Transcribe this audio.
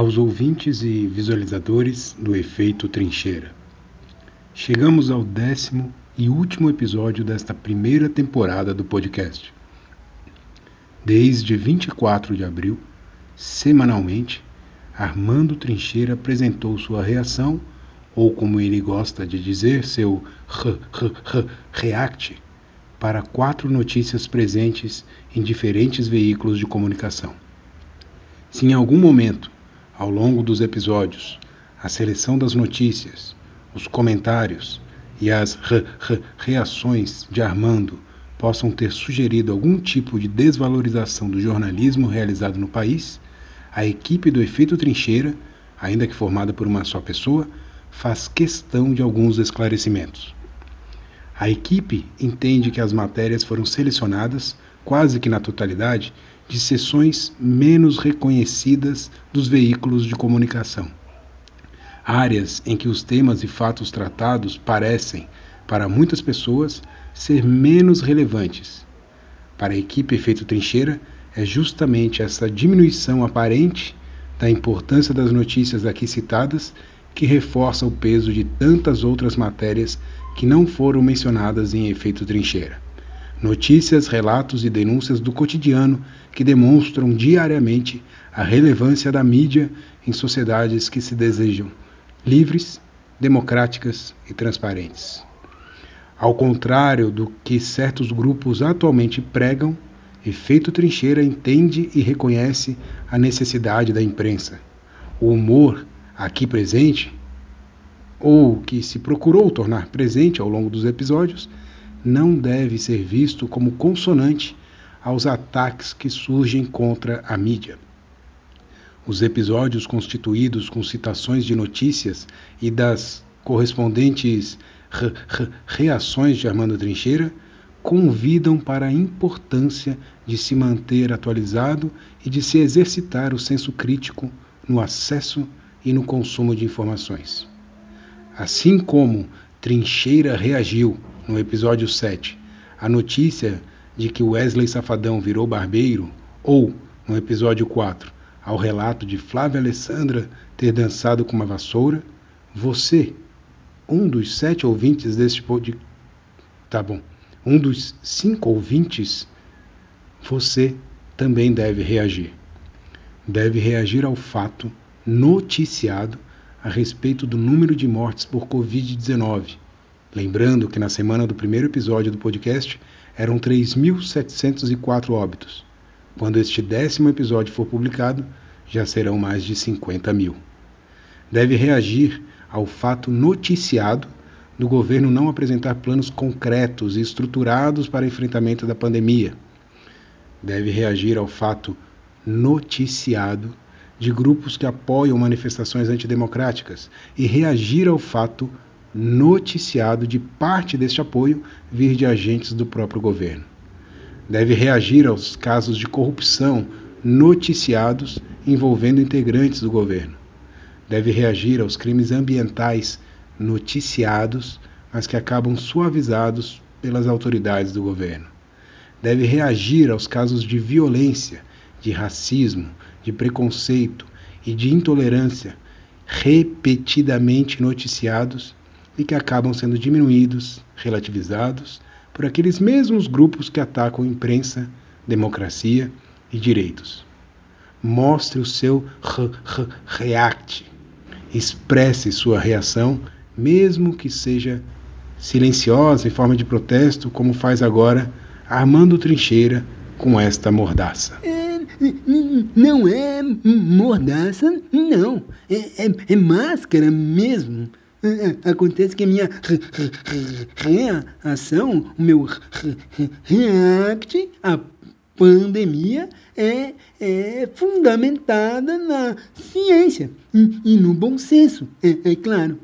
Aos ouvintes e visualizadores do Efeito Trincheira. Chegamos ao décimo e último episódio desta primeira temporada do podcast. Desde 24 de abril, semanalmente, Armando Trincheira apresentou sua reação, ou como ele gosta de dizer, seu r, r, r, react, para quatro notícias presentes em diferentes veículos de comunicação. Se em algum momento, ao longo dos episódios, a seleção das notícias, os comentários e as reações de Armando possam ter sugerido algum tipo de desvalorização do jornalismo realizado no país, a equipe do Efeito Trincheira, ainda que formada por uma só pessoa, faz questão de alguns esclarecimentos. A equipe entende que as matérias foram selecionadas, quase que na totalidade, de seções menos reconhecidas dos veículos de comunicação. Áreas em que os temas e fatos tratados parecem, para muitas pessoas, ser menos relevantes. Para a equipe Efeito Trincheira, é justamente essa diminuição aparente da importância das notícias aqui citadas que reforça o peso de tantas outras matérias que não foram mencionadas em Efeito Trincheira. Notícias, relatos e denúncias do cotidiano que demonstram diariamente a relevância da mídia em sociedades que se desejam livres, democráticas e transparentes. Ao contrário do que certos grupos atualmente pregam, Efeito Trincheira entende e reconhece a necessidade da imprensa. O humor aqui presente, ou que se procurou tornar presente ao longo dos episódios, não deve ser visto como consonante aos ataques que surgem contra a mídia. Os episódios constituídos com citações de notícias e das correspondentes reações de Armando Trincheira convidam para a importância de se manter atualizado e de se exercitar o senso crítico no acesso e no consumo de informações. Assim como Trincheira reagiu no episódio 7 à notícia de que Wesley Safadão virou barbeiro, ou no episódio 4 ao relato de Flávia Alessandra ter dançado com uma vassoura, você um dos sete ouvintes deste podcast. Tá bom. Um dos cinco ouvintes, você também deve reagir. Deve reagir ao fato noticiado a respeito do número de mortes por Covid-19. Lembrando que na semana do primeiro episódio do podcast eram 3.704 óbitos. Quando este décimo episódio for publicado, já serão mais de 50 mil. Deve reagir ao fato noticiado do governo não apresentar planos concretos e estruturados para enfrentamento da pandemia. Deve reagir ao fato noticiado de grupos que apoiam manifestações antidemocráticas e reagir ao fato noticiado de parte deste apoio vir de agentes do próprio governo. Deve reagir aos casos de corrupção noticiados envolvendo integrantes do governo deve reagir aos crimes ambientais noticiados, mas que acabam suavizados pelas autoridades do governo. Deve reagir aos casos de violência, de racismo, de preconceito e de intolerância repetidamente noticiados e que acabam sendo diminuídos, relativizados por aqueles mesmos grupos que atacam imprensa, democracia e direitos. Mostre o seu react expresse sua reação, mesmo que seja silenciosa em forma de protesto, como faz agora Armando Trincheira com esta mordaça. É, não é mordaça, não. É, é, é máscara mesmo. É, acontece que a minha reação, o meu react à pandemia é, é fundamentada na ciência e, e no bom senso, é, é claro.